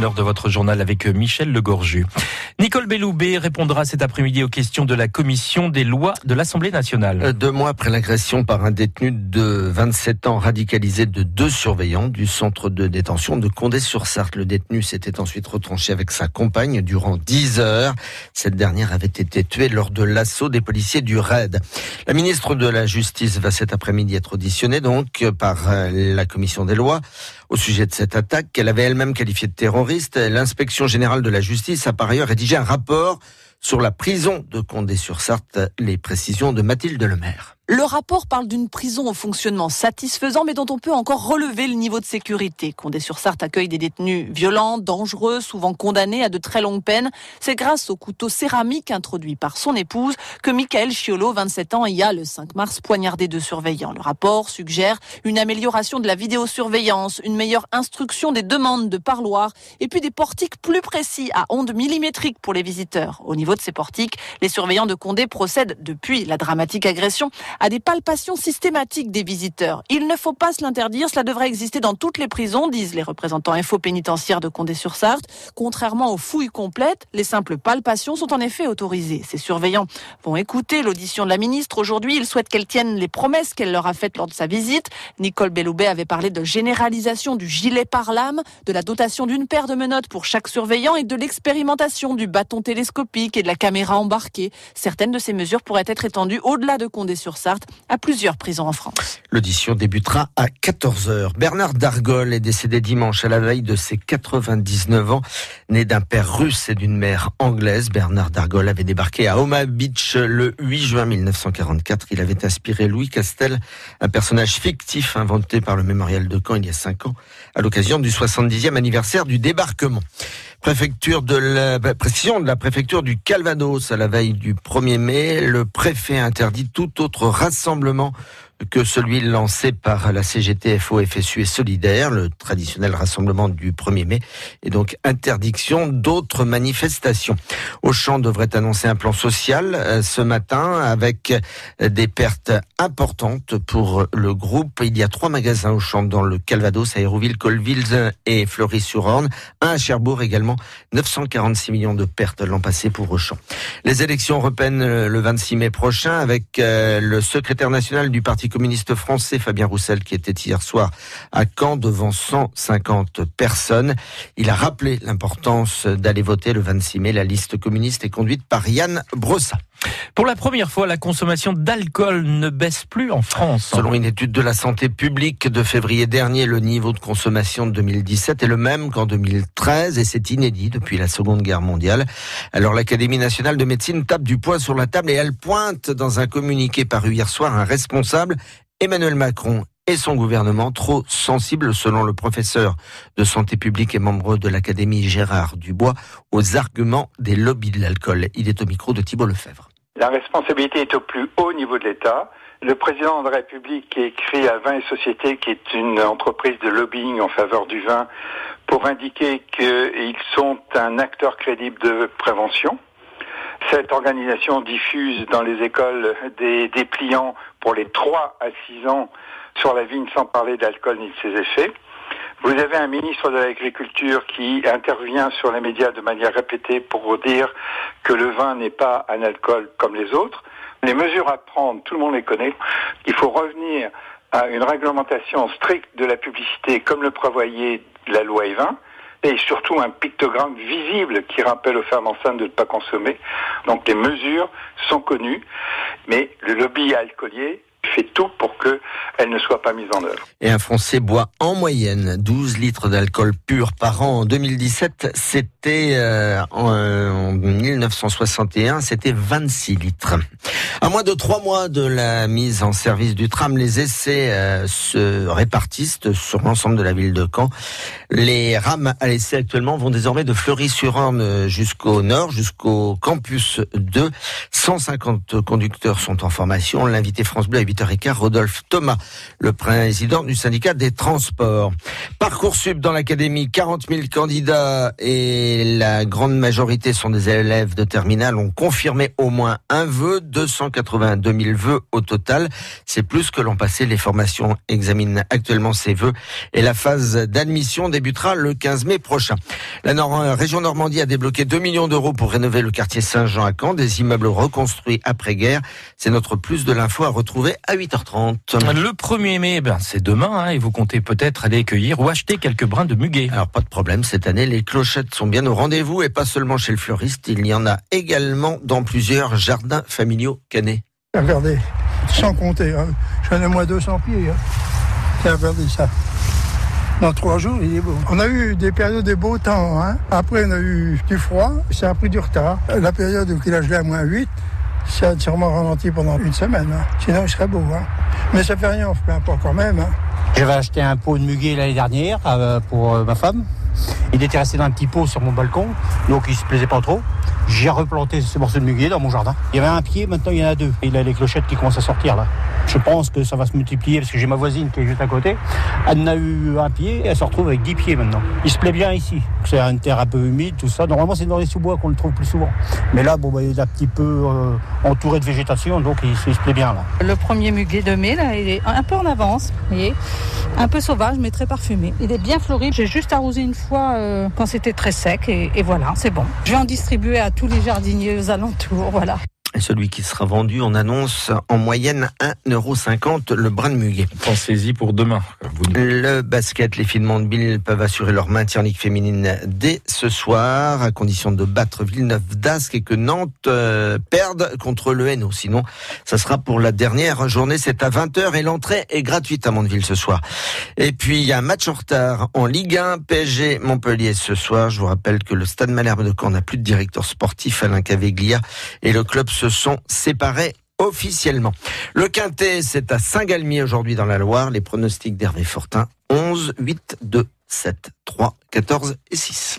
L'heure de votre journal avec Michel Legorju. Nicole Belloubet répondra cet après-midi aux questions de la commission des lois de l'Assemblée nationale. Euh, deux mois après l'agression par un détenu de 27 ans radicalisé de deux surveillants du centre de détention de Condé-sur-Sarthe. Le détenu s'était ensuite retranché avec sa compagne durant 10 heures. Cette dernière avait été tuée lors de l'assaut des policiers du RAID. La ministre de la Justice va cet après-midi être auditionnée donc par euh, la commission des lois au sujet de cette attaque qu'elle avait elle-même qualifiée de terroriste. L'inspection générale de la justice a par ailleurs rédigé un rapport sur la prison de Condé-sur-Sarthe. Les précisions de Mathilde Lemaire. Le rapport parle d'une prison au fonctionnement satisfaisant, mais dont on peut encore relever le niveau de sécurité. Condé-sur-Sarthe accueille des détenus violents, dangereux, souvent condamnés à de très longues peines. C'est grâce au couteau céramique introduit par son épouse que Michael Chiolo, 27 ans, y a le 5 mars poignardé deux surveillants. Le rapport suggère une amélioration de la vidéosurveillance, une meilleure instruction des demandes de parloir et puis des portiques plus précis à ondes millimétriques pour les visiteurs. Au niveau de ces portiques, les surveillants de Condé procèdent depuis la dramatique agression à des palpations systématiques des visiteurs. Il ne faut pas se l'interdire, cela devrait exister dans toutes les prisons, disent les représentants info-pénitentiaires de Condé-sur-Sarthe. Contrairement aux fouilles complètes, les simples palpations sont en effet autorisées. Ces surveillants vont écouter l'audition de la ministre. Aujourd'hui, ils souhaitent qu'elle tienne les promesses qu'elle leur a faites lors de sa visite. Nicole Belloubet avait parlé de généralisation du gilet par lame, de la dotation d'une paire de menottes pour chaque surveillant et de l'expérimentation du bâton télescopique et de la caméra embarquée. Certaines de ces mesures pourraient être étendues au-delà de Condé-sur-Sarthe à plusieurs prisons en France. L'audition débutera à 14h. Bernard Dargol est décédé dimanche à la veille de ses 99 ans. Né d'un père russe et d'une mère anglaise, Bernard Dargol avait débarqué à Omaha Beach le 8 juin 1944. Il avait inspiré Louis Castel, un personnage fictif inventé par le mémorial de Caen il y a 5 ans, à l'occasion du 70e anniversaire du débarquement préfecture de la bah, précision de la préfecture du Calvados à la veille du 1er mai, le préfet interdit tout autre rassemblement que celui lancé par la CGT, FO, FSU et Solidaire, le traditionnel rassemblement du 1er mai, et donc interdiction d'autres manifestations. Auchan devrait annoncer un plan social euh, ce matin avec des pertes importantes pour le groupe. Il y a trois magasins Auchan dans le Calvados, à Hérouville, Colville et Fleury-sur-Orne. Un à Cherbourg également. 946 millions de pertes l'an passé pour Auchan. Les élections européennes euh, le 26 mai prochain avec euh, le secrétaire national du Parti communiste français Fabien Roussel qui était hier soir à Caen devant 150 personnes. Il a rappelé l'importance d'aller voter le 26 mai. La liste communiste est conduite par Yann Brossa. Pour la première fois, la consommation d'alcool ne baisse plus en France. Selon une étude de la santé publique de février dernier, le niveau de consommation de 2017 est le même qu'en 2013 et c'est inédit depuis la Seconde Guerre mondiale. Alors l'Académie nationale de médecine tape du poing sur la table et elle pointe dans un communiqué paru hier soir un responsable, Emmanuel Macron et son gouvernement trop sensible, selon le professeur de santé publique et membre de l'Académie Gérard Dubois, aux arguments des lobbies de l'alcool. Il est au micro de Thibault Lefebvre. La responsabilité est au plus haut niveau de l'État. Le président de la République écrit à Vin et Société, qui est une entreprise de lobbying en faveur du vin, pour indiquer qu'ils sont un acteur crédible de prévention. Cette organisation diffuse dans les écoles des dépliants pour les 3 à 6 ans sur la vigne sans parler d'alcool ni de ses effets. Vous avez un ministre de l'Agriculture qui intervient sur les médias de manière répétée pour dire que le vin n'est pas un alcool comme les autres. Les mesures à prendre, tout le monde les connaît. Il faut revenir à une réglementation stricte de la publicité comme le prévoyait la loi E20 et surtout un pictogramme visible qui rappelle aux femmes enceintes de ne pas consommer. Donc les mesures sont connues, mais le lobby alcoolier fait tout pour qu'elle ne soit pas mise en œuvre. Et un Français boit en moyenne 12 litres d'alcool pur par an. En 2017, c'était euh, en, 1961, c'était 26 litres. À moins de trois mois de la mise en service du tram, les essais euh, se répartissent sur l'ensemble de la ville de Caen. Les rames à l'essai actuellement vont désormais de Fleury-sur-Orne jusqu'au nord, jusqu'au campus 2. 150 conducteurs sont en formation. L'invité France Bleu 8h15, Rodolphe Thomas, le président du syndicat des transports. Parcoursup dans l'académie, 40 000 candidats et la grande majorité sont des élèves de terminale ont confirmé au moins un vœu, 282 000 vœux au total. C'est plus que l'an passé. Les formations examinent actuellement ces vœux et la phase d'admission débutera le 15 mai prochain. La région Normandie a débloqué 2 millions d'euros pour rénover le quartier Saint-Jean à Caen, des immeubles reconstruits après-guerre. C'est notre plus de l'info à retrouver 8h30. Le 1er mai, ben, c'est demain, hein, et vous comptez peut-être aller cueillir ou acheter quelques brins de muguet. Alors pas de problème, cette année, les clochettes sont bien au rendez-vous et pas seulement chez le fleuriste, il y en a également dans plusieurs jardins familiaux canets. Regardez, sans compter, hein. j'en ai moins 200 pieds. Hein. Regardez ça. Dans trois jours, il est beau. On a eu des périodes de beau temps. Hein. Après, on a eu du froid. Ça a pris du retard. La période où il a gelé à moins 8, ça a sûrement ralenti pendant une semaine. Hein. Sinon, il serait beau. Hein. Mais ça fait rien, on se plaint pas quand même. Hein. J'avais acheté un pot de muguet l'année dernière euh, pour euh, ma femme. Il était resté dans un petit pot sur mon balcon, donc il se plaisait pas trop. J'ai replanté ce morceau de muguet dans mon jardin. Il y avait un pied, maintenant il y en a deux. Il a les clochettes qui commencent à sortir là. Je pense que ça va se multiplier parce que j'ai ma voisine qui est juste à côté. Elle en a eu un pied et elle se retrouve avec dix pieds maintenant. Il se plaît bien ici. C'est une terre un peu humide, tout ça. Normalement, c'est dans les sous-bois qu'on le trouve plus souvent. Mais là, bon, bah, il est un petit peu euh, entouré de végétation, donc il, se plaît bien là. Le premier muguet de mai, là, il est un peu en avance, vous voyez. Un peu sauvage, mais très parfumé. Il est bien fleuri. J'ai juste arrosé une fois euh, quand c'était très sec et, et voilà, c'est bon. Je vais en distribuer à tous les jardiniers aux alentours, voilà. Celui qui sera vendu, on annonce en moyenne 1,50€ le brin de muguet. Pensez-y pour demain. Le basket, les filles de Bill peuvent assurer leur maintien en Ligue féminine dès ce soir, à condition de battre Villeneuve d'Ascq et que Nantes euh, perde contre le Hainaut. Sinon, ça sera pour la dernière journée. C'est à 20h et l'entrée est gratuite à Mandeville ce soir. Et puis, il y a un match en retard en Ligue 1, PSG Montpellier ce soir. Je vous rappelle que le Stade Malherbe de Caen n'a plus de directeur sportif, Alain Caveglia, et le club se sont séparés officiellement. Le Quintet, c'est à Saint-Galmier aujourd'hui dans la Loire. Les pronostics d'Hervé Fortin, 11, 8, 2, 7, 3, 14 et 6.